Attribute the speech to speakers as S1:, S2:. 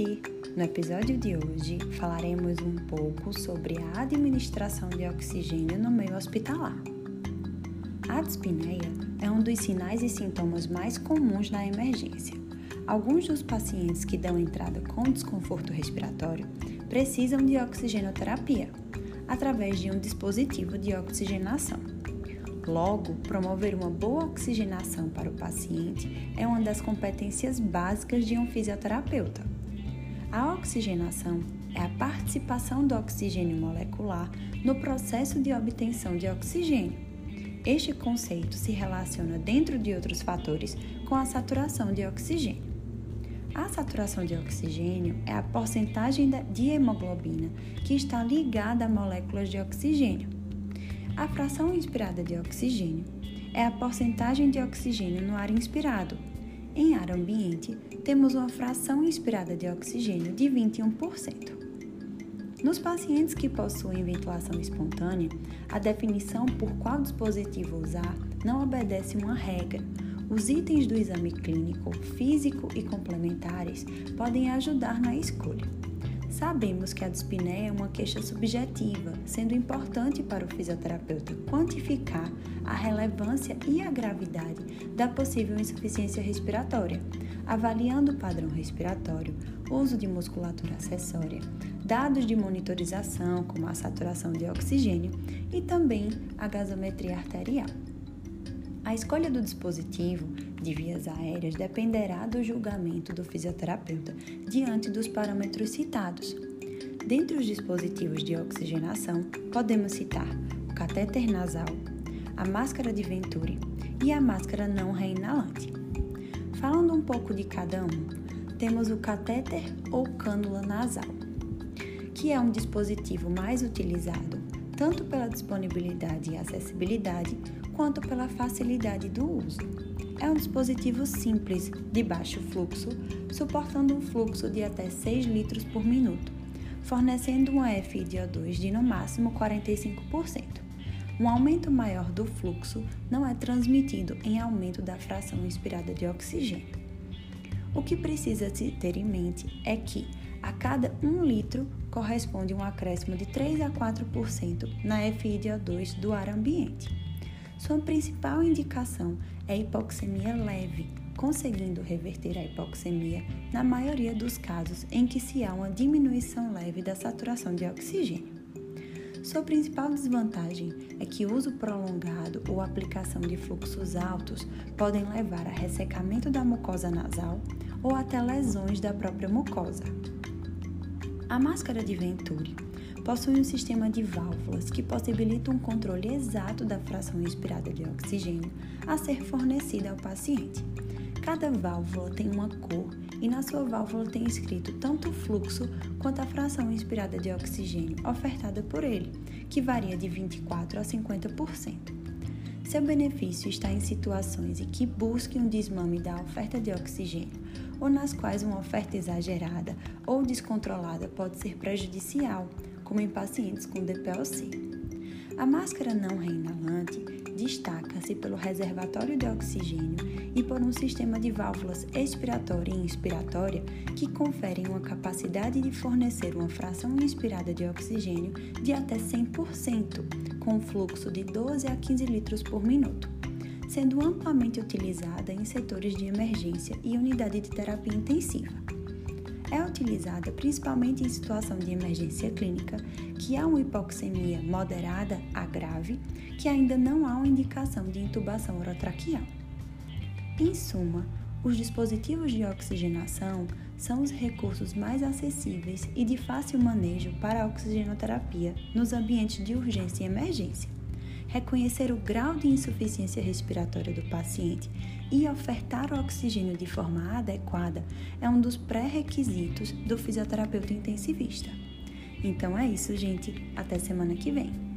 S1: assistir! No episódio de hoje falaremos um pouco sobre a administração de oxigênio no meio hospitalar. A dispneia é um dos sinais e sintomas mais comuns na emergência. Alguns dos pacientes que dão entrada com desconforto respiratório precisam de oxigenoterapia através de um dispositivo de oxigenação. Logo, promover uma boa oxigenação para o paciente é uma das competências básicas de um fisioterapeuta. A oxigenação é a participação do oxigênio molecular no processo de obtenção de oxigênio. Este conceito se relaciona, dentro de outros fatores, com a saturação de oxigênio. A saturação de oxigênio é a porcentagem de hemoglobina que está ligada a moléculas de oxigênio. A fração inspirada de oxigênio é a porcentagem de oxigênio no ar inspirado. Em ar ambiente, temos uma fração inspirada de oxigênio de 21%. Nos pacientes que possuem ventilação espontânea, a definição por qual dispositivo usar não obedece uma regra. Os itens do exame clínico, físico e complementares podem ajudar na escolha. Sabemos que a dispneia é uma queixa subjetiva, sendo importante para o fisioterapeuta quantificar a relevância e a gravidade da possível insuficiência respiratória, avaliando o padrão respiratório, uso de musculatura acessória, dados de monitorização, como a saturação de oxigênio e também a gasometria arterial. A escolha do dispositivo de vias aéreas dependerá do julgamento do fisioterapeuta diante dos parâmetros citados. Dentre os dispositivos de oxigenação, podemos citar o catéter nasal, a máscara de Venturi e a máscara não reinalante. Falando um pouco de cada um, temos o catéter ou cânula nasal, que é um dispositivo mais utilizado tanto pela disponibilidade e acessibilidade quanto pela facilidade do uso. É um dispositivo simples, de baixo fluxo, suportando um fluxo de até 6 litros por minuto, fornecendo uma FiO2 de no máximo 45%. Um aumento maior do fluxo não é transmitido em aumento da fração inspirada de oxigênio. O que precisa se ter em mente é que a cada 1 litro corresponde um acréscimo de 3 a 4% na FiO2 do ar ambiente. Sua principal indicação é hipoxemia leve, conseguindo reverter a hipoxemia na maioria dos casos em que se há uma diminuição leve da saturação de oxigênio. Sua principal desvantagem é que uso prolongado ou aplicação de fluxos altos podem levar a ressecamento da mucosa nasal ou até lesões da própria mucosa. A máscara de Venturi possui um sistema de válvulas que possibilita um controle exato da fração inspirada de oxigênio a ser fornecida ao paciente. Cada válvula tem uma cor e na sua válvula tem escrito tanto o fluxo quanto a fração inspirada de oxigênio ofertada por ele, que varia de 24 a 50%. Seu benefício está em situações em que busque um desmame da oferta de oxigênio ou nas quais uma oferta exagerada ou descontrolada pode ser prejudicial, como em pacientes com DPOC. A máscara não reinalante destaca-se pelo reservatório de oxigênio e por um sistema de válvulas expiratória e inspiratória que conferem uma capacidade de fornecer uma fração inspirada de oxigênio de até 100%, com fluxo de 12 a 15 litros por minuto, sendo amplamente utilizada em setores de emergência e unidade de terapia intensiva é utilizada principalmente em situação de emergência clínica, que há uma hipoxemia moderada a grave, que ainda não há uma indicação de intubação orotraqueal. Em suma, os dispositivos de oxigenação são os recursos mais acessíveis e de fácil manejo para a oxigenoterapia nos ambientes de urgência e emergência reconhecer o grau de insuficiência respiratória do paciente e ofertar o oxigênio de forma adequada é um dos pré-requisitos do fisioterapeuta intensivista. Então é isso, gente. Até semana que vem.